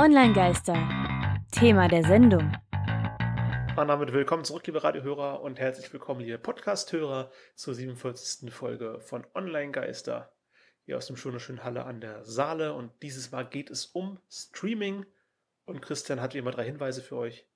Online-Geister. Thema der Sendung. Und damit willkommen zurück, liebe Radiohörer, und herzlich willkommen, liebe Podcast-Hörer, zur 47. Folge von Online-Geister. Hier aus dem schönen Halle an der Saale. Und dieses Mal geht es um Streaming. Und Christian hat wie immer drei Hinweise für euch.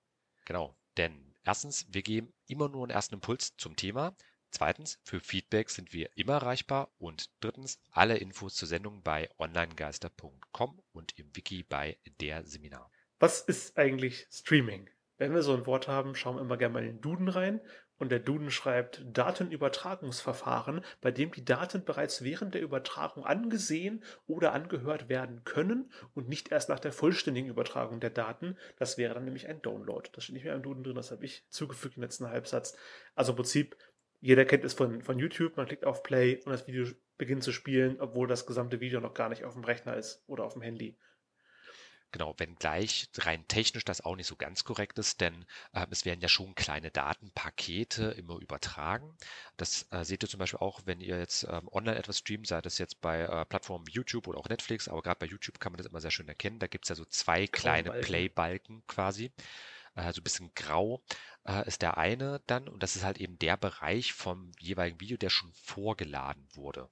Genau, denn erstens, wir geben immer nur einen ersten Impuls zum Thema. Zweitens, für Feedback sind wir immer erreichbar. Und drittens, alle Infos zur Sendung bei onlinegeister.com und im Wiki bei der Seminar. Was ist eigentlich Streaming? Wenn wir so ein Wort haben, schauen wir immer gerne mal in den Duden rein. Und der Duden schreibt Datenübertragungsverfahren, bei dem die Daten bereits während der Übertragung angesehen oder angehört werden können und nicht erst nach der vollständigen Übertragung der Daten. Das wäre dann nämlich ein Download. Das steht nicht mehr im Duden drin, das habe ich zugefügt im letzten Halbsatz. Also im Prinzip jeder kennt es von, von YouTube, man klickt auf Play und das Video beginnt zu spielen, obwohl das gesamte Video noch gar nicht auf dem Rechner ist oder auf dem Handy. Genau, wenngleich rein technisch das auch nicht so ganz korrekt ist, denn äh, es werden ja schon kleine Datenpakete immer übertragen. Das äh, seht ihr zum Beispiel auch, wenn ihr jetzt ähm, online etwas streamt, sei das jetzt bei äh, Plattformen wie YouTube oder auch Netflix, aber gerade bei YouTube kann man das immer sehr schön erkennen. Da gibt es ja so zwei kleine Playbalken quasi äh, so ein bisschen grau, äh, ist der eine dann. Und das ist halt eben der Bereich vom jeweiligen Video, der schon vorgeladen wurde.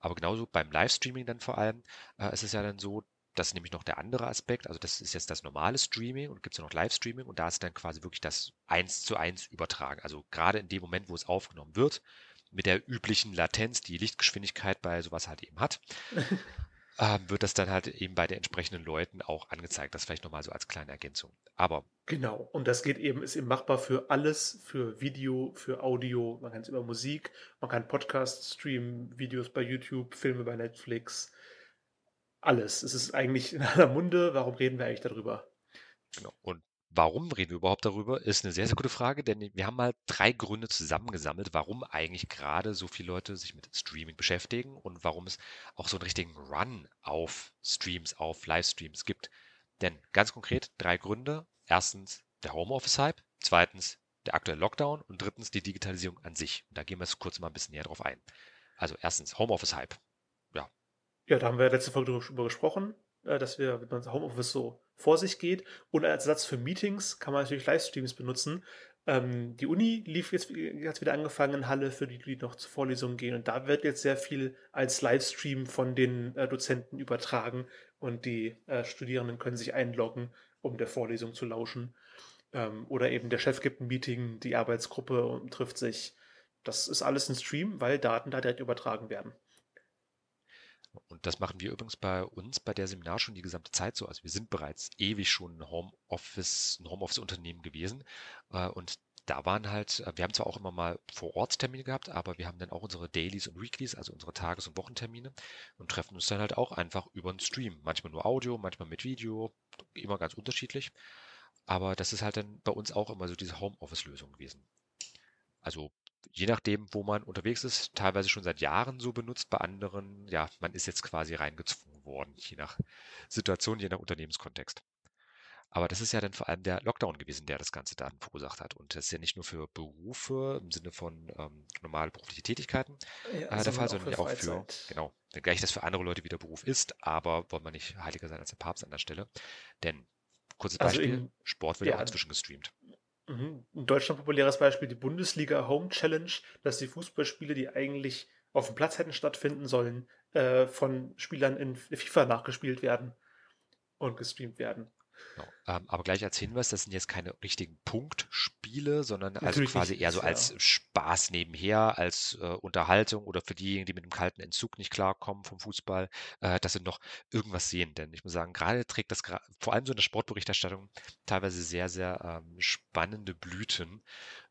Aber genauso beim Livestreaming dann vor allem äh, ist es ja dann so, das ist nämlich noch der andere Aspekt. Also das ist jetzt das normale Streaming und gibt es ja noch Livestreaming und da ist dann quasi wirklich das eins zu eins übertragen. Also gerade in dem Moment, wo es aufgenommen wird, mit der üblichen Latenz, die Lichtgeschwindigkeit bei sowas halt eben hat. ähm, wird das dann halt eben bei den entsprechenden Leuten auch angezeigt. Das vielleicht nochmal so als kleine Ergänzung. Aber. Genau. Und das geht eben, ist eben machbar für alles, für Video, für Audio. Man kann es über Musik, man kann Podcasts streamen, Videos bei YouTube, Filme bei Netflix. Alles. Es ist eigentlich in aller Munde. Warum reden wir eigentlich darüber? Genau. Und Warum reden wir überhaupt darüber? Ist eine sehr, sehr gute Frage, denn wir haben mal drei Gründe zusammengesammelt, warum eigentlich gerade so viele Leute sich mit Streaming beschäftigen und warum es auch so einen richtigen Run auf Streams, auf Livestreams gibt. Denn ganz konkret drei Gründe. Erstens der Homeoffice-Hype, zweitens der aktuelle Lockdown und drittens die Digitalisierung an sich. Und da gehen wir jetzt kurz mal ein bisschen näher drauf ein. Also erstens Homeoffice-Hype. Ja. Ja, da haben wir letzte Folge drüber gesprochen. Äh, dass wir, wenn man Homeoffice so vor sich geht. Und als Ersatz für Meetings kann man natürlich Livestreams benutzen. Ähm, die Uni lief jetzt, hat wieder angefangen in Halle, für die, die noch zur Vorlesung gehen. Und da wird jetzt sehr viel als Livestream von den äh, Dozenten übertragen. Und die äh, Studierenden können sich einloggen, um der Vorlesung zu lauschen. Ähm, oder eben der Chef gibt ein Meeting, die Arbeitsgruppe trifft sich. Das ist alles ein Stream, weil Daten da direkt übertragen werden. Und das machen wir übrigens bei uns bei der Seminar schon die gesamte Zeit so. Also wir sind bereits ewig schon ein Homeoffice, ein Homeoffice-Unternehmen gewesen. Äh, und da waren halt, äh, wir haben zwar auch immer mal vor Ort Termine gehabt, aber wir haben dann auch unsere Dailies und Weeklies, also unsere Tages- und Wochentermine und treffen uns dann halt auch einfach über einen Stream. Manchmal nur Audio, manchmal mit Video, immer ganz unterschiedlich. Aber das ist halt dann bei uns auch immer so diese Homeoffice-Lösung gewesen. Also je nachdem, wo man unterwegs ist, teilweise schon seit Jahren so benutzt, bei anderen, ja, man ist jetzt quasi reingezwungen worden, je nach Situation, je nach Unternehmenskontext. Aber das ist ja dann vor allem der Lockdown gewesen, der das Ganze dann verursacht hat. Und das ist ja nicht nur für Berufe im Sinne von ähm, normale berufliche Tätigkeiten ja, äh, der Fall, sondern auch, auch für, genau, wenngleich das für andere Leute wieder Beruf ist, aber wollen wir nicht heiliger sein als der Papst an der Stelle. Denn, kurzes also Beispiel, in, Sport wird ja auch inzwischen gestreamt. Mhm. In Deutschland populäres Beispiel die Bundesliga Home Challenge, dass die Fußballspiele, die eigentlich auf dem Platz hätten stattfinden sollen, äh, von Spielern in FIFA nachgespielt werden und gestreamt werden. Genau. Ähm, aber gleich als Hinweis, das sind jetzt keine richtigen Punktspiele, sondern also quasi eher so als ja. Spaß nebenher, als äh, Unterhaltung oder für diejenigen, die mit dem kalten Entzug nicht klarkommen vom Fußball, äh, dass sie noch irgendwas sehen. Denn ich muss sagen, gerade trägt das vor allem so in der Sportberichterstattung teilweise sehr, sehr ähm, spannende Blüten,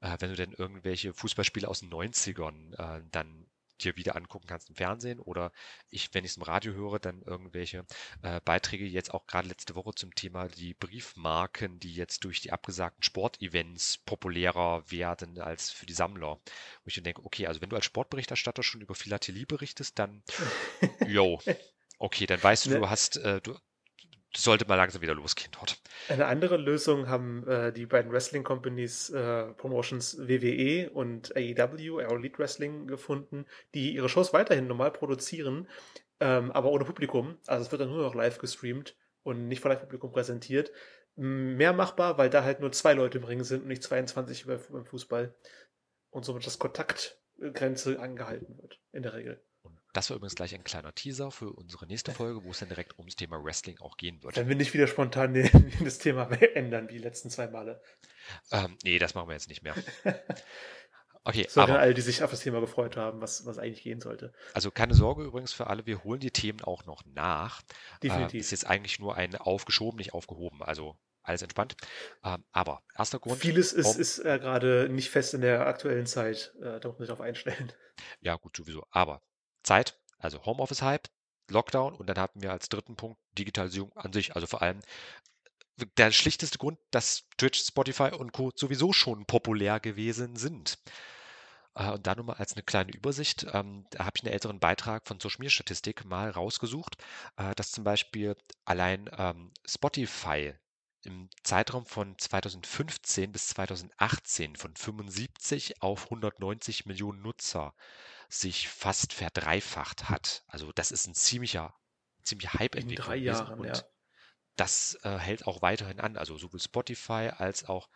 äh, wenn du denn irgendwelche Fußballspiele aus den 90ern äh, dann dir wieder angucken kannst im Fernsehen oder ich, wenn ich es im Radio höre, dann irgendwelche äh, Beiträge jetzt auch gerade letzte Woche zum Thema die Briefmarken, die jetzt durch die abgesagten Sportevents populärer werden als für die Sammler. Wo ich dann denke, okay, also wenn du als Sportberichterstatter schon über Philatelie berichtest, dann, yo, okay, dann weißt du, ne. du hast, äh, du, sollte mal langsam wieder losgehen dort. Eine andere Lösung haben äh, die beiden Wrestling Companies äh, Promotions WWE und AEW, Aero Elite Wrestling, gefunden, die ihre Shows weiterhin normal produzieren, ähm, aber ohne Publikum. Also es wird dann nur noch live gestreamt und nicht vor Live-Publikum präsentiert. Mehr machbar, weil da halt nur zwei Leute im Ring sind und nicht 22 beim Fußball. Und somit das Kontaktgrenze angehalten wird, in der Regel. Das war übrigens gleich ein kleiner Teaser für unsere nächste Folge, wo es dann direkt ums Thema Wrestling auch gehen wird. Wenn wir nicht wieder spontan das Thema ändern, wie die letzten zwei Male. Ähm, nee, das machen wir jetzt nicht mehr. Okay, so aber alle, die sich auf das Thema gefreut haben, was, was eigentlich gehen sollte. Also keine Sorge übrigens für alle, wir holen die Themen auch noch nach. Definitiv. Äh, ist jetzt eigentlich nur ein aufgeschoben, nicht aufgehoben. Also alles entspannt. Ähm, aber erster Grund. Vieles ist, ist äh, gerade nicht fest in der aktuellen Zeit. Äh, da muss man sich darauf einstellen. Ja, gut, sowieso. Aber Zeit, also Homeoffice-Hype, Lockdown und dann hatten wir als dritten Punkt Digitalisierung an sich, also vor allem der schlichteste Grund, dass Twitch, Spotify und Co. sowieso schon populär gewesen sind. Äh, und da nur mal als eine kleine Übersicht, ähm, da habe ich einen älteren Beitrag von Social Media Statistik mal rausgesucht, äh, dass zum Beispiel allein ähm, Spotify im Zeitraum von 2015 bis 2018 von 75 auf 190 Millionen Nutzer sich fast verdreifacht hat. Also das ist ein ziemlicher, ziemlicher Hype-Entwicklung. In drei Jahren, und ja. das äh, hält auch weiterhin an. Also sowohl Spotify als auch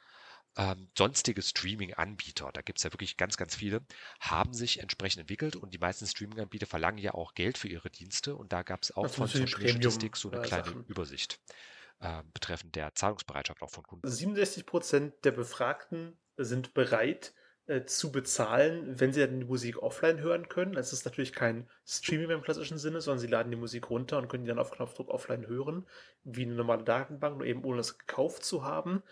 ähm, sonstige Streaming-Anbieter, da gibt es ja wirklich ganz, ganz viele, haben sich entsprechend entwickelt und die meisten Streaming-Anbieter verlangen ja auch Geld für ihre Dienste und da gab es auch Das von Social Media Statistik so eine Premium, äh, kleine Sachen. Übersicht äh, betreffend der Zahlungsbereitschaft auch von Kunden. 67 Prozent der Befragten sind bereit äh, zu bezahlen, wenn sie dann die Musik offline hören können. Es ist natürlich kein Streaming im klassischen Sinne, sondern sie laden die Musik runter und können die dann auf Knopfdruck offline hören, wie eine normale Datenbank, nur eben ohne es gekauft zu haben.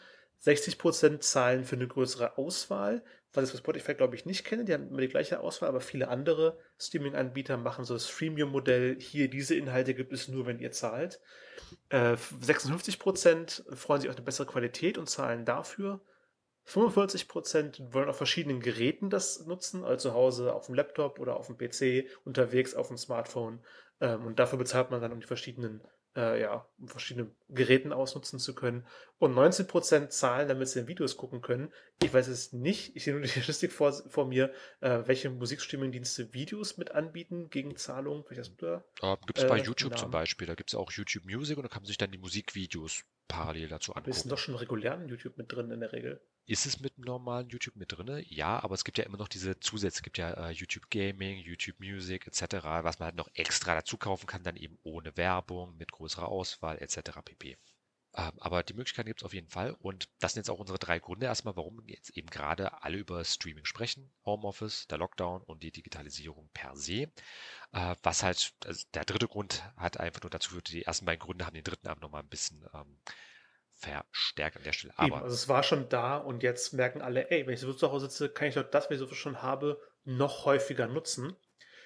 60% zahlen für eine größere Auswahl, was ich für Spotify glaube ich nicht kenne. Die haben immer die gleiche Auswahl, aber viele andere Streaming-Anbieter machen so das Freemium-Modell. Hier, diese Inhalte gibt es nur, wenn ihr zahlt. Äh, 56% freuen sich auf eine bessere Qualität und zahlen dafür. 45% wollen auf verschiedenen Geräten das nutzen, also zu Hause auf dem Laptop oder auf dem PC, unterwegs auf dem Smartphone. Ähm, und dafür bezahlt man dann, um die verschiedenen, äh, ja, um verschiedene Geräten ausnutzen zu können. Und 19% zahlen, damit sie Videos gucken können. Ich weiß es nicht, ich sehe nur die Statistik vor, vor mir, äh, welche Musikstreaming-Dienste Videos mit anbieten gegen Zahlung. Welches du da? Äh, gibt es bei Äh, YouTube zum Namen. Beispiel, da gibt es auch YouTube Music und da kann man sich dann die Musikvideos parallel dazu Wir sind angucken. doch schon regulären YouTube mit drin in der Regel. Ist es mit normalen YouTube mit drin? Ja, aber es gibt ja immer noch diese Zusätze. Es gibt ja äh, YouTube Gaming, YouTube Music etc., was man halt noch extra dazu kaufen kann, dann eben ohne Werbung, mit größerer Auswahl etc. pp. Ähm, aber die Möglichkeit gibt es auf jeden Fall. Und das sind jetzt auch unsere drei Gründe erstmal, warum jetzt eben gerade alle über Streaming sprechen. Homeoffice, der Lockdown und die Digitalisierung per se. Äh, was halt, also der dritte Grund hat einfach nur dazu geführt, die ersten beiden Gründe haben den dritten aber nochmal ein bisschen ähm, verstärkt an der Stelle. Eben, Aber also es war schon da und jetzt merken alle, ey, wenn ich so zu Hause sitze, kann ich doch das, was ich so schon habe, noch häufiger nutzen.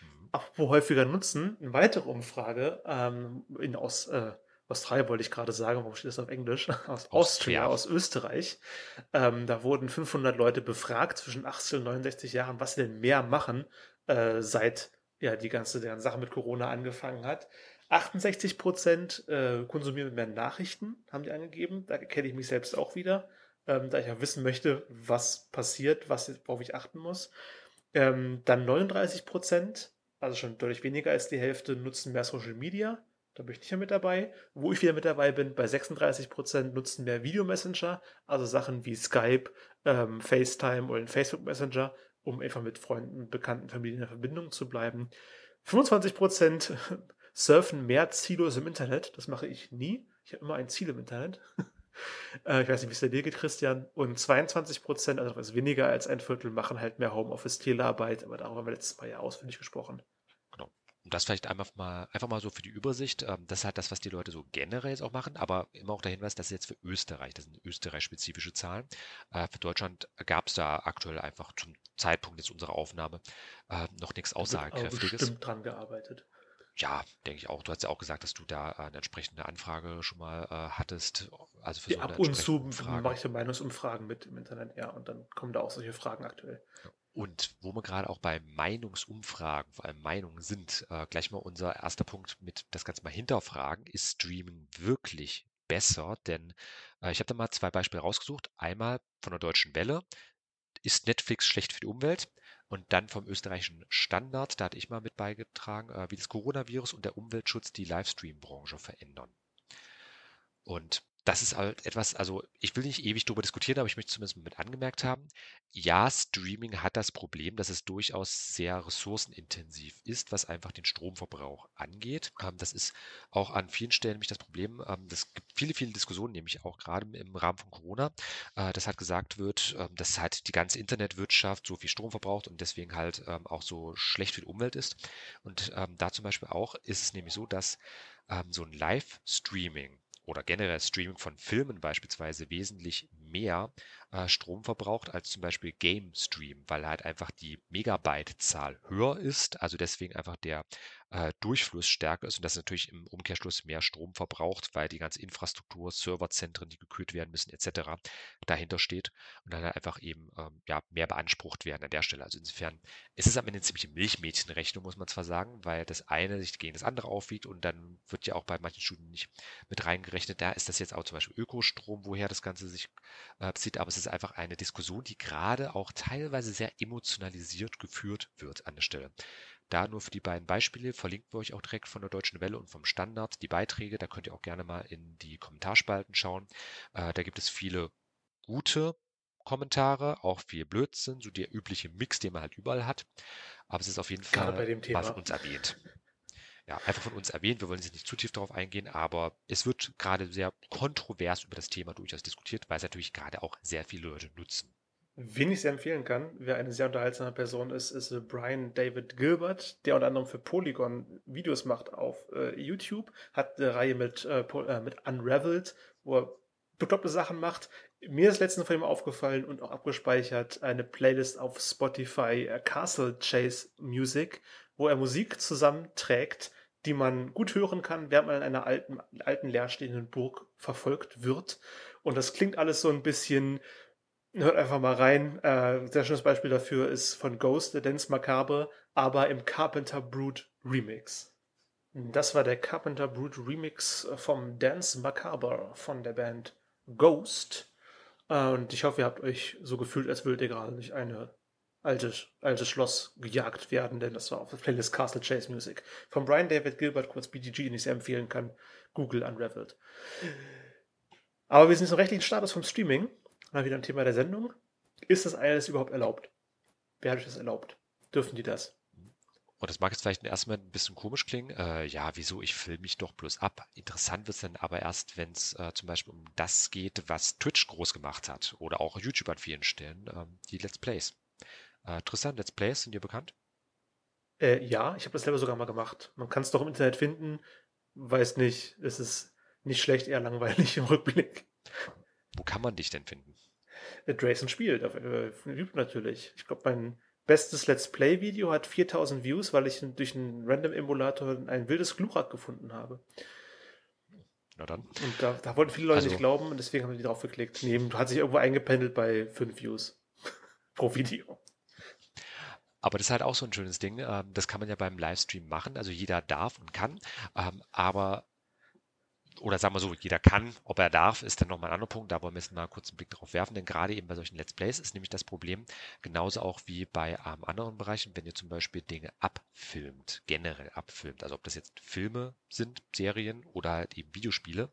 mhm. Apropos häufiger nutzen, eine weitere Umfrage ähm, in aus äh, Australien wollte ich gerade sagen, warum steht das auf Englisch? Aus Austria, Austria. aus Österreich. Ähm, da wurden 500 Leute befragt zwischen 18 und 69 Jahren, was sie denn mehr machen, äh, seit ja die ganze, ganze Sache mit Corona angefangen hat. 68 Prozent äh, konsumieren mehr Nachrichten, haben die angegeben. Da kenne ich mich selbst auch wieder, ähm, da ich ja wissen möchte, was passiert, was, worauf ich achten muss. Ähm, dann 39 Prozent, also schon deutlich weniger als die Hälfte, nutzen mehr Social Media. Da bin ich nicht mehr mit dabei. Wo ich wieder mit dabei bin, bei 36 Prozent nutzen mehr Videomessenger, also Sachen wie Skype, ähm, FaceTime oder den Facebook Messenger, um einfach mit Freunden, Bekannten, Familien in Verbindung zu bleiben. 25 Prozent surfen mehr ziellos im Internet. Das mache ich nie. Ich habe immer ein Ziel im Internet. Äh, ich weiß nicht, wie es dir geht, Christian. Und 22 Prozent, also etwas weniger als ein Viertel, machen halt mehr Homeoffice, Telearbeit. Aber darüber haben wir letztes Mal ja ausführlich gesprochen. Und das vielleicht einfach mal, einfach mal so für die Übersicht. Ähm, das ist halt das, was die Leute so generell jetzt auch machen, aber immer auch der Hinweis, das ist jetzt für Österreich, das sind österreich-spezifische Zahlen. Äh, für Deutschland gab es da aktuell einfach zum Zeitpunkt jetzt unserer Aufnahme äh, noch nichts Aussagekräftiges. bestimmt dran gearbeitet. Ja, denke ich auch. Du hast ja auch gesagt, dass du da eine entsprechende Anfrage schon mal äh, hattest. Also für so eine ab und zu mache ich ja Meinungsumfragen mit im Internet, ja. Und dann kommen da auch solche Fragen aktuell. Und wo wir gerade auch bei Meinungsumfragen, vor allem Meinungen sind, äh, gleich mal unser erster Punkt mit das Ganze mal hinterfragen. Ist Streaming wirklich besser? Denn äh, ich habe da mal zwei Beispiele rausgesucht. Einmal von der Deutschen Welle. Ist Netflix schlecht für die Umwelt? Und dann vom österreichischen Standard, da hatte ich mal mit beigetragen, äh, wie das Coronavirus und der Umweltschutz die Livestream-Branche verändern. Und das ist halt etwas, also ich will nicht ewig darüber diskutieren, aber ich möchte zumindest mit angemerkt haben, ja, Streaming hat das Problem, dass es durchaus sehr ressourcenintensiv ist, was einfach den Stromverbrauch angeht. Ähm, das ist auch an vielen Stellen nämlich das Problem. Ähm, das gibt viele, viele Diskussionen, nämlich auch gerade im Rahmen von Corona, äh, dass halt gesagt wird, ähm, dass halt die ganze Internetwirtschaft so viel Strom verbraucht und deswegen halt ähm, auch so schlecht für die Umwelt ist. Und ähm, da zum Beispiel auch ist es nämlich so, dass ähm, so ein Live-Streaming oder generell Streaming von Filmen beispielsweise wesentlich mehr äh, Strom verbraucht als zum Beispiel Game Stream, weil halt einfach die Megabyte-Zahl höher ist, also deswegen einfach der äh, Durchfluss stärker ist und das natürlich im Umkehrschluss mehr Strom verbraucht, weil die ganze Infrastruktur, Serverzentren, die gekühlt werden müssen, etc. dahinter steht und dann halt einfach eben ähm, ja, mehr beansprucht werden an der Stelle. Also insofern ist es am Ende eine ziemliche Milchmädchenrechnung, muss man zwar sagen, weil das eine sich gegen das andere aufwiegt und dann wird ja auch bei manchen Studien nicht mit reingerechnet. Da ist das jetzt auch zum Beispiel Ökostrom, woher das Ganze sich äh, aber es ist einfach eine Diskussion, die gerade auch teilweise sehr emotionalisiert geführt wird an der Stelle. Da nur für die beiden Beispiele verlinken wir euch auch direkt von der Deutschen Welle und vom Standard die Beiträge. Da könnt ihr auch gerne mal in die Kommentarspalten schauen. Äh, da gibt es viele gute Kommentare, auch viel Blödsinn, so der übliche Mix, den man halt überall hat. Aber es ist auf jeden Fall mal von uns erwähnt. Ja, einfach von uns erwähnt. Wir wollen jetzt nicht zu tief darauf eingehen, aber es wird gerade sehr kontrovers über das Thema durchaus diskutiert, weil es natürlich gerade auch sehr viele Leute nutzen. Wen ich sehr empfehlen kann, wer eine sehr unterhaltsame Person ist, ist äh, Brian David Gilbert, der unter anderem für Polygon Videos macht auf äh, YouTube, hat eine Reihe mit, äh, äh, mit Unraveled, wo er bekloppte Sachen macht. Mir ist letztens von ihm aufgefallen und auch abgespeichert eine Playlist auf Spotify äh, Castle Chase Music, wo er Musik zusammenträgt, die man gut hören kann, während man in einer alten, alten leerstehenden Burg verfolgt wird. Und das klingt alles so ein bisschen Hört einfach mal rein. Äh, sehr schönes Beispiel dafür ist von Ghost, der Dance Macabre, aber im Carpenter Brute Remix. Das war der Carpenter Brute Remix vom Dance Macabre von der Band Ghost. Äh, und ich hoffe, ihr habt euch so gefühlt, als würdet ihr gerade durch alte, altes Schloss gejagt werden, denn das war auf der Playlist Castle Chase Music. Von Brian David Gilbert, kurz BDG, den ich sehr empfehlen kann. Google Unraveled. Aber wir sind zum rechtlichen Status vom Streaming mal wieder ein Thema der Sendung. Ist das alles überhaupt erlaubt? Wer hat euch das erlaubt? Dürfen die das? Und das mag jetzt vielleicht erstmal ein bisschen komisch klingen. Äh, ja, wieso? Ich filme mich doch bloß ab. Interessant wird es dann aber erst, wenn es äh, zum Beispiel um das geht, was Twitch groß gemacht hat oder auch YouTube an vielen Stellen, ähm, die Let's Plays. Äh, Tristan, Let's Plays sind dir bekannt? Äh, ja, ich habe das selber sogar mal gemacht. Man kann es doch im Internet finden. Weiß nicht, es ist nicht schlecht, eher langweilig im Rückblick. Wo kann man dich denn finden? Äh, Drayson spielt auf äh, YouTube natürlich. Ich glaube, mein bestes Let's Play-Video hat 4000 Views, weil ich durch einen Random-Emulator ein wildes Glurak gefunden habe. Na dann. Und da, da wollten viele Leute also, nicht glauben und deswegen haben die drauf geklickt. Nee, hat sich irgendwo eingependelt bei 5 Views pro Video. Aber das ist halt auch so ein schönes Ding. Ähm, das kann man ja beim Livestream machen. Also jeder darf und kann. Ähm, aber oder sagen wir so, jeder kann, ob er darf, ist dann nochmal ein anderer Punkt. Da wollen wir jetzt mal kurz einen Blick drauf werfen, denn gerade eben bei solchen Let's Plays ist nämlich das Problem, genauso auch wie bei ähm, anderen Bereichen, wenn ihr zum Beispiel Dinge abfilmt, generell abfilmt, also ob das jetzt Filme sind, Serien oder halt eben Videospiele,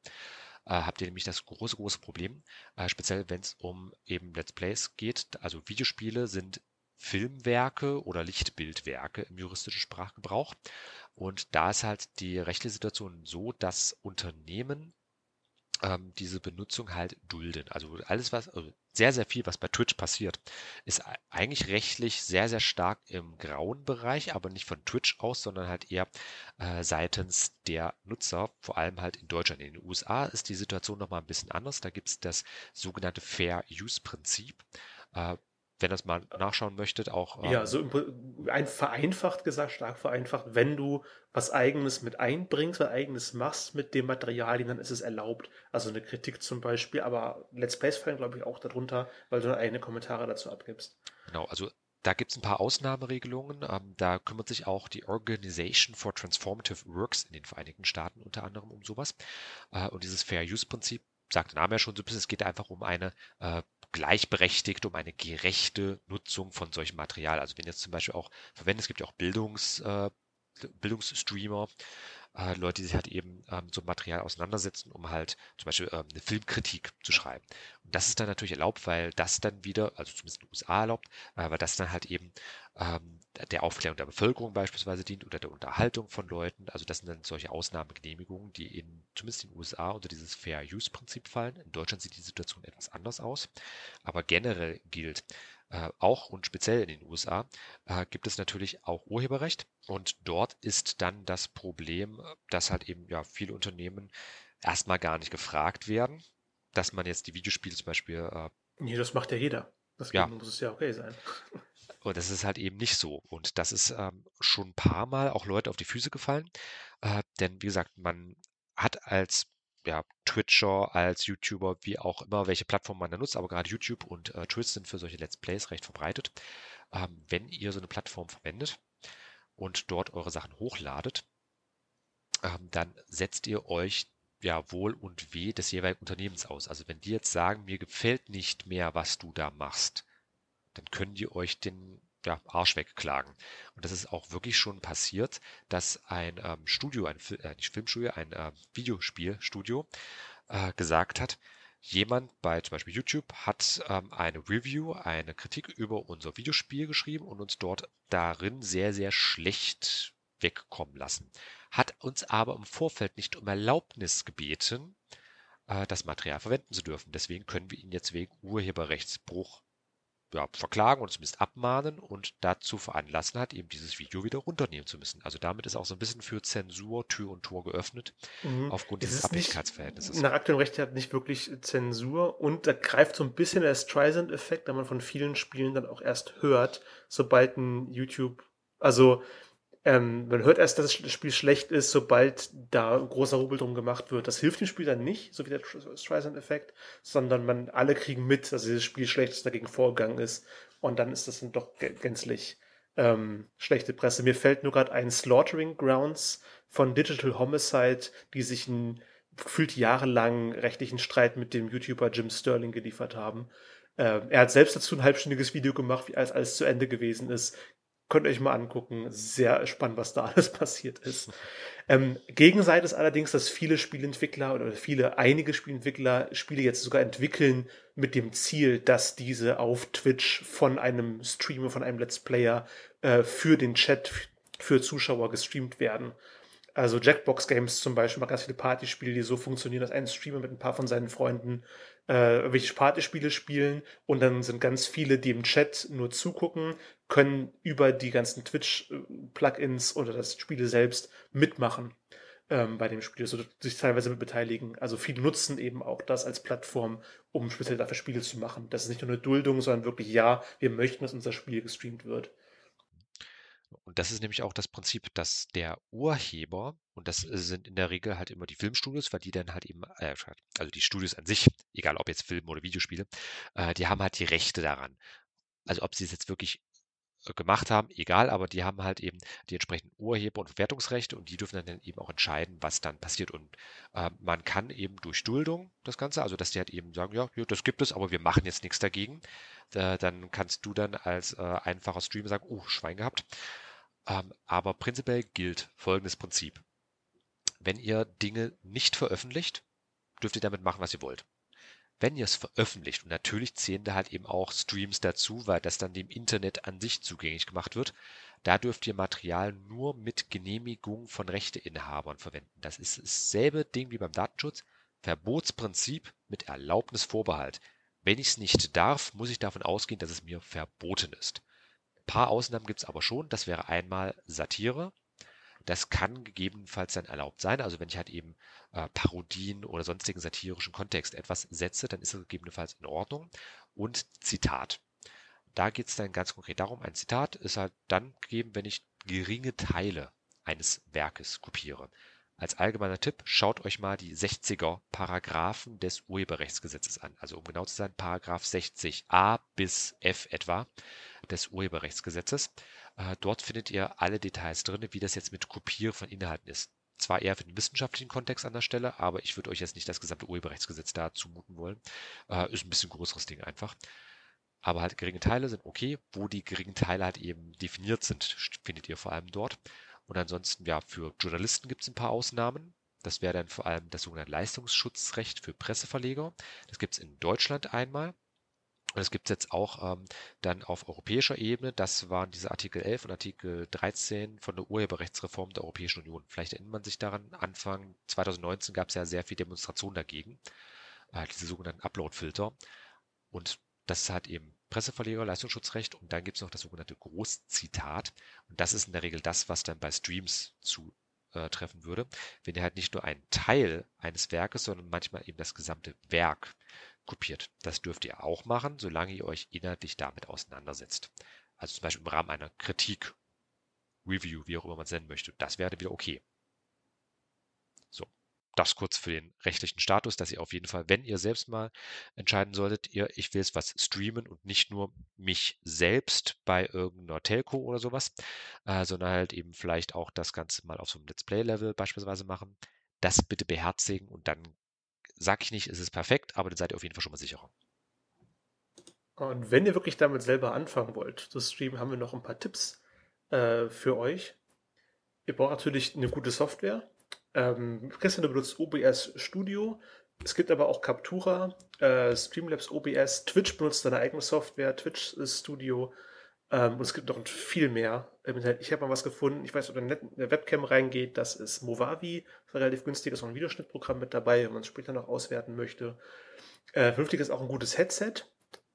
äh, habt ihr nämlich das große, große Problem, äh, speziell wenn es um eben Let's Plays geht. Also Videospiele sind Filmwerke oder Lichtbildwerke im juristischen Sprachgebrauch. Und da ist halt die rechtliche Situation so, dass Unternehmen ähm, diese Benutzung halt dulden. Also alles, was, also sehr, sehr viel, was bei Twitch passiert, ist eigentlich rechtlich sehr, sehr stark im grauen Bereich, aber nicht von Twitch aus, sondern halt eher äh, seitens der Nutzer, vor allem halt in Deutschland. In den USA ist die Situation nochmal ein bisschen anders. Da gibt es das sogenannte Fair Use Prinzip. Äh, wenn ihr das mal nachschauen möchtet, auch. Ähm, ja, so ein, vereinfacht gesagt, stark vereinfacht, wenn du was Eigenes mit einbringst, was Eigenes machst mit dem Materialien, dann ist es erlaubt. Also eine Kritik zum Beispiel, aber Let's Plays fallen, glaube ich, auch darunter, weil du dann eigene Kommentare dazu abgibst. Genau, also da gibt es ein paar Ausnahmeregelungen. Ähm, da kümmert sich auch die Organization for Transformative Works in den Vereinigten Staaten unter anderem um sowas. Äh, und dieses Fair Use Prinzip sagt der Name ja schon so ein bisschen, es geht einfach um eine äh, gleichberechtigte, um eine gerechte Nutzung von solchem Material. Also wenn jetzt zum Beispiel auch verwendet, es gibt ja auch Bildungs, äh, Bildungsstreamer, äh, Leute, die sich halt eben ähm, so Material auseinandersetzen, um halt zum Beispiel ähm, eine Filmkritik zu schreiben. Und das ist dann natürlich erlaubt, weil das dann wieder, also zumindest in den USA erlaubt, äh, weil das dann halt eben ähm, der Aufklärung der Bevölkerung beispielsweise dient oder der Unterhaltung von Leuten. Also das sind dann solche Ausnahmegenehmigungen, die in, zumindest in den USA unter dieses Fair Use Prinzip fallen. In Deutschland sieht die Situation etwas anders aus. Aber generell gilt, äh, auch und speziell in den USA äh, gibt es natürlich auch Urheberrecht. Und dort ist dann das Problem, dass halt eben ja viele Unternehmen erstmal gar nicht gefragt werden, dass man jetzt die Videospiele zum Beispiel. Äh, nee, das macht ja jeder. Das ja. muss es ja okay sein. Und das ist halt eben nicht so. Und das ist ähm, schon ein paar Mal auch Leute auf die Füße gefallen. Äh, denn wie gesagt, man hat als ja, Twitcher, als YouTuber, wie auch immer, welche Plattform man da nutzt, aber gerade YouTube und äh, Twitch sind für solche Let's Plays recht verbreitet. Ähm, wenn ihr so eine Plattform verwendet und dort eure Sachen hochladet, ähm, dann setzt ihr euch ja Wohl und Weh des jeweiligen Unternehmens aus. Also wenn die jetzt sagen, mir gefällt nicht mehr, was du da machst, dann können die euch den ja, Arsch wegklagen. Und das ist auch wirklich schon passiert, dass ein ähm, Studio, ein äh, nicht Filmstudio, ein äh, Videospielstudio äh, gesagt hat, jemand bei zum Beispiel YouTube hat ähm, eine Review, eine Kritik über unser Videospiel geschrieben und uns dort darin sehr, sehr schlecht wegkommen lassen. Hat uns aber im Vorfeld nicht um Erlaubnis gebeten, äh, das Material verwenden zu dürfen. Deswegen können wir ihn jetzt wegen Urheberrechtsbruch ja, verklagen oder zumindest abmahnen und dazu veranlassen hat, eben dieses Video wieder runternehmen zu müssen. Also damit ist auch so ein bisschen für Zensur Tür und Tor geöffnet, mhm. aufgrund dieses Abhängigkeitsverhältnisses. Nach aktuellem Recht hat nicht wirklich Zensur und da greift so ein bisschen der Streisand-Effekt, da man von vielen Spielen dann auch erst hört, sobald ein YouTube, also ähm, man hört erst, dass das Spiel schlecht ist, sobald da großer Rubel drum gemacht wird. Das hilft dem Spiel dann nicht, so wie der Streisand-Effekt, sondern man alle kriegen mit, dass dieses Spiel schlecht dagegen vorgegangen ist. Und dann ist das dann doch gänzlich ähm, schlechte Presse. Mir fällt nur gerade ein Slaughtering Grounds von Digital Homicide, die sich einen gefühlt jahrelang rechtlichen Streit mit dem YouTuber Jim Sterling geliefert haben. Ähm, er hat selbst dazu ein halbstündiges Video gemacht, wie als alles zu Ende gewesen ist. Könnt ihr euch mal angucken. Sehr spannend, was da alles passiert ist. Ähm, Gegenseite ist allerdings, dass viele Spielentwickler oder viele, einige Spielentwickler Spiele jetzt sogar entwickeln mit dem Ziel, dass diese auf Twitch von einem Streamer, von einem Let's Player äh, für den Chat, für Zuschauer gestreamt werden. Also Jackbox Games zum Beispiel macht ganz viele Partyspiele, die so funktionieren, dass ein Streamer mit ein paar von seinen Freunden äh, welche Partyspiele spielen und dann sind ganz viele, die im Chat nur zugucken, können über die ganzen Twitch-Plugins oder das Spiel selbst mitmachen ähm, bei dem Spiel, so sich teilweise mit beteiligen. Also viele nutzen eben auch das als Plattform, um speziell dafür Spiele zu machen. Das ist nicht nur eine Duldung, sondern wirklich, ja, wir möchten, dass unser Spiel gestreamt wird. Und das ist nämlich auch das Prinzip, dass der Urheber, und das sind in der Regel halt immer die Filmstudios, weil die dann halt eben, äh, also die Studios an sich, egal ob jetzt Film oder Videospiele, äh, die haben halt die Rechte daran. Also ob sie es jetzt wirklich gemacht haben, egal, aber die haben halt eben die entsprechenden Urheber- und Verwertungsrechte und die dürfen dann eben auch entscheiden, was dann passiert. Und äh, man kann eben durch Duldung das Ganze, also dass die halt eben sagen, ja, ja das gibt es, aber wir machen jetzt nichts dagegen. Äh, dann kannst du dann als äh, einfacher Streamer sagen, oh, Schwein gehabt. Ähm, aber prinzipiell gilt folgendes Prinzip. Wenn ihr Dinge nicht veröffentlicht, dürft ihr damit machen, was ihr wollt. Wenn ihr es veröffentlicht, und natürlich zählen da halt eben auch Streams dazu, weil das dann dem Internet an sich zugänglich gemacht wird, da dürft ihr Material nur mit Genehmigung von Rechteinhabern verwenden. Das ist dasselbe Ding wie beim Datenschutz. Verbotsprinzip mit Erlaubnisvorbehalt. Wenn ich es nicht darf, muss ich davon ausgehen, dass es mir verboten ist paar Ausnahmen gibt es aber schon. Das wäre einmal Satire. Das kann gegebenenfalls dann erlaubt sein. Also wenn ich halt eben äh, Parodien oder sonstigen satirischen Kontext etwas setze, dann ist es gegebenenfalls in Ordnung. Und Zitat. Da geht es dann ganz konkret darum, ein Zitat ist halt dann gegeben, wenn ich geringe Teile eines Werkes kopiere. Als allgemeiner Tipp, schaut euch mal die 60er Paragraphen des Urheberrechtsgesetzes an. Also um genau zu sein, Paragraph 60a bis f etwa des Urheberrechtsgesetzes. Äh, dort findet ihr alle Details drin, wie das jetzt mit Kopieren von Inhalten ist. Zwar eher für den wissenschaftlichen Kontext an der Stelle, aber ich würde euch jetzt nicht das gesamte Urheberrechtsgesetz da zumuten wollen. Äh, ist ein bisschen größeres Ding einfach. Aber halt geringe Teile sind okay. Wo die geringen Teile halt eben definiert sind, findet ihr vor allem dort. Und ansonsten, ja, für Journalisten gibt es ein paar Ausnahmen. Das wäre dann vor allem das sogenannte Leistungsschutzrecht für Presseverleger. Das gibt es in Deutschland einmal. Und das gibt es jetzt auch ähm, dann auf europäischer Ebene. Das waren diese Artikel 11 und Artikel 13 von der Urheberrechtsreform der Europäischen Union. Vielleicht erinnert man sich daran, Anfang 2019 gab es ja sehr viel Demonstration dagegen, äh, diese sogenannten Upload-Filter. Und das hat eben Presseverleger, Leistungsschutzrecht und dann gibt es noch das sogenannte Großzitat. Und das ist in der Regel das, was dann bei Streams zutreffen würde, wenn ihr halt nicht nur einen Teil eines Werkes, sondern manchmal eben das gesamte Werk kopiert. Das dürft ihr auch machen, solange ihr euch inhaltlich damit auseinandersetzt. Also zum Beispiel im Rahmen einer Kritik, Review, wie auch immer man es nennen möchte. Das wäre wieder okay. Das kurz für den rechtlichen Status, dass ihr auf jeden Fall, wenn ihr selbst mal entscheiden solltet, ihr, ich will es was streamen und nicht nur mich selbst bei irgendeiner Telco oder sowas, äh, sondern halt eben vielleicht auch das Ganze mal auf so einem Let's Play-Level beispielsweise machen, das bitte beherzigen und dann sage ich nicht, es ist perfekt, aber dann seid ihr auf jeden Fall schon mal sicherer. Und wenn ihr wirklich damit selber anfangen wollt zu streamen, haben wir noch ein paar Tipps äh, für euch. Ihr braucht natürlich eine gute Software. Ähm, Christian benutzt OBS Studio. Es gibt aber auch Captura, äh, Streamlabs OBS, Twitch benutzt seine eigene Software, Twitch Studio. Ähm, und es gibt noch viel mehr. Ich habe mal was gefunden, ich weiß, ob in eine Webcam reingeht, das ist Movavi, das ist relativ günstig, ist noch ein Videoschnittprogramm mit dabei, wenn man es später noch auswerten möchte. Äh, vernünftig ist auch ein gutes Headset.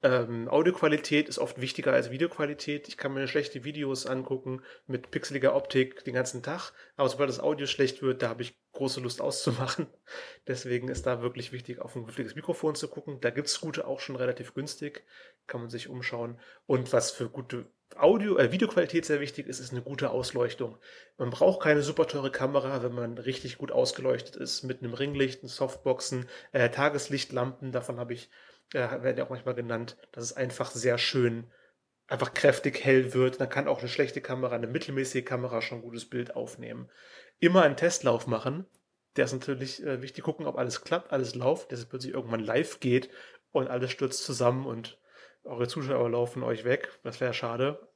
Ähm, Audioqualität ist oft wichtiger als Videoqualität. Ich kann mir schlechte Videos angucken mit pixeliger Optik den ganzen Tag, aber sobald das Audio schlecht wird, da habe ich große Lust auszumachen. Deswegen ist da wirklich wichtig, auf ein vernünftiges Mikrofon zu gucken. Da gibt es gute auch schon relativ günstig, kann man sich umschauen. Und was für gute Audio, äh, Videoqualität sehr wichtig ist, ist eine gute Ausleuchtung. Man braucht keine super teure Kamera, wenn man richtig gut ausgeleuchtet ist mit einem Ringlicht, Softboxen, äh, Tageslichtlampen. Davon habe ich äh, werden ja auch manchmal genannt, dass es einfach sehr schön, einfach kräftig hell wird. Dann kann auch eine schlechte Kamera, eine mittelmäßige Kamera schon ein gutes Bild aufnehmen. Immer einen Testlauf machen. Der ist natürlich äh, wichtig, gucken, ob alles klappt, alles läuft, dass es plötzlich irgendwann live geht und alles stürzt zusammen und eure Zuschauer laufen euch weg. Das wäre schade.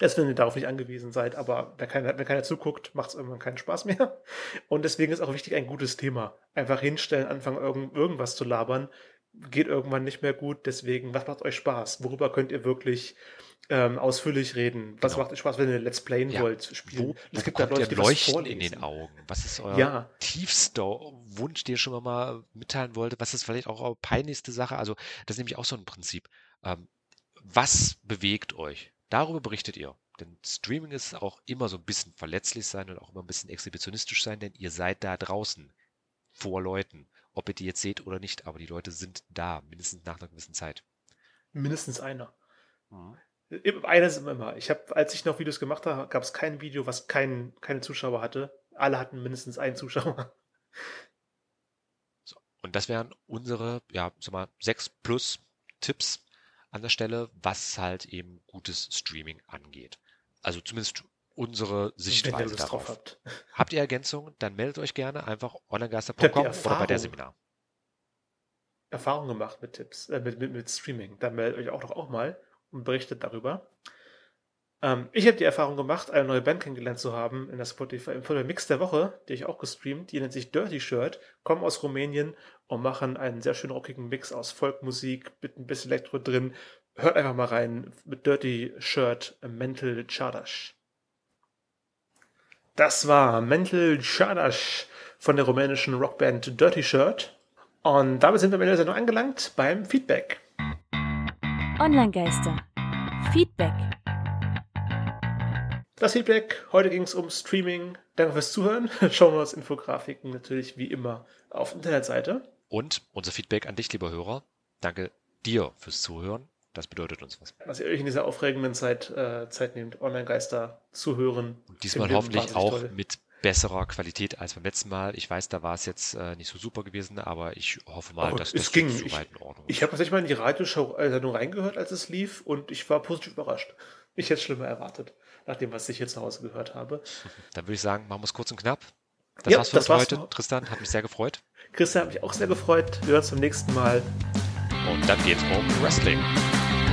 Erst wenn ihr darauf nicht angewiesen seid, aber wenn keiner, wenn keiner zuguckt, macht es irgendwann keinen Spaß mehr. Und deswegen ist auch wichtig ein gutes Thema. Einfach hinstellen, anfangen irgend, irgendwas zu labern, geht irgendwann nicht mehr gut. Deswegen, was macht euch Spaß? Worüber könnt ihr wirklich ähm, ausführlich reden? Was genau. macht euch Spaß, wenn ihr Let's Playen ja. wollt, spielen? Wo, es gibt da Leute, die Leuchten in den Augen. Was ist euer ja. tiefster Wunsch, den ihr schon mal mitteilen wollte? Was ist vielleicht auch eure peinlichste Sache? Also, das ist nämlich auch so ein Prinzip. Ähm, was bewegt euch? Darüber berichtet ihr. Denn Streaming ist auch immer so ein bisschen verletzlich sein und auch immer ein bisschen exhibitionistisch sein, denn ihr seid da draußen vor Leuten ob ihr die jetzt seht oder nicht, aber die Leute sind da, mindestens nach einer gewissen Zeit. Mindestens einer. Mhm. Einer ist immer. Ich habe, als ich noch Videos gemacht habe, gab es kein Video, was kein, keine Zuschauer hatte. Alle hatten mindestens einen Zuschauer. So, und das wären unsere, ja, sag mal, sechs plus Tipps an der Stelle, was halt eben gutes Streaming angeht. Also zumindest unsere Sichtweise darauf. Habt. habt. ihr Ergänzungen? Dann meldet euch gerne einfach onlinegeister.com oder bei der Seminar. Erfahrung gemacht mit Tipps, äh, mit, mit, mit, Streaming. Dann meldet euch auch doch auch mal und berichtet darüber. Ähm, ich habe die Erfahrung gemacht, eine neue Band kennengelernt zu haben in der Spotify im Spotify Mix der Woche, die ich auch gestreamt. Die nennt sich Dirty Shirt, kommen aus Rumänien und machen einen sehr schön rockigen Mix aus Folkmusik mit ein bisschen Elektro drin. Hört einfach mal rein mit Dirty Shirt Mental Chardash. Das war Mental Chadash von der rumänischen Rockband Dirty Shirt. Und damit sind wir am Ende der Sendung angelangt beim Feedback. Online-Geister. Feedback. Das Feedback, heute ging es um Streaming. Danke fürs Zuhören. Schauen wir uns Infografiken natürlich wie immer auf der Internetseite. Und unser Feedback an dich, lieber Hörer. Danke dir fürs Zuhören. Das bedeutet uns was. Was ihr euch in dieser aufregenden Zeit äh, Zeit nehmt, Online-Geister zu hören. Und diesmal hoffentlich auch toll. mit besserer Qualität als beim letzten Mal. Ich weiß, da war es jetzt äh, nicht so super gewesen, aber ich hoffe mal, oh, dass es das ging. soweit in Ordnung ist. Ich habe tatsächlich mal in die Radioshow-Sendung reingehört, als es lief und ich war positiv überrascht. Ich hätte es schlimmer erwartet, nach dem, was ich hier zu Hause gehört habe. Dann würde ich sagen, machen wir es kurz und knapp. Das ja, war's für das war's heute. Noch. Tristan, hat mich sehr gefreut. Christian hat mich auch sehr gefreut. Wir hören uns beim nächsten Mal. Und dann geht's um Wrestling.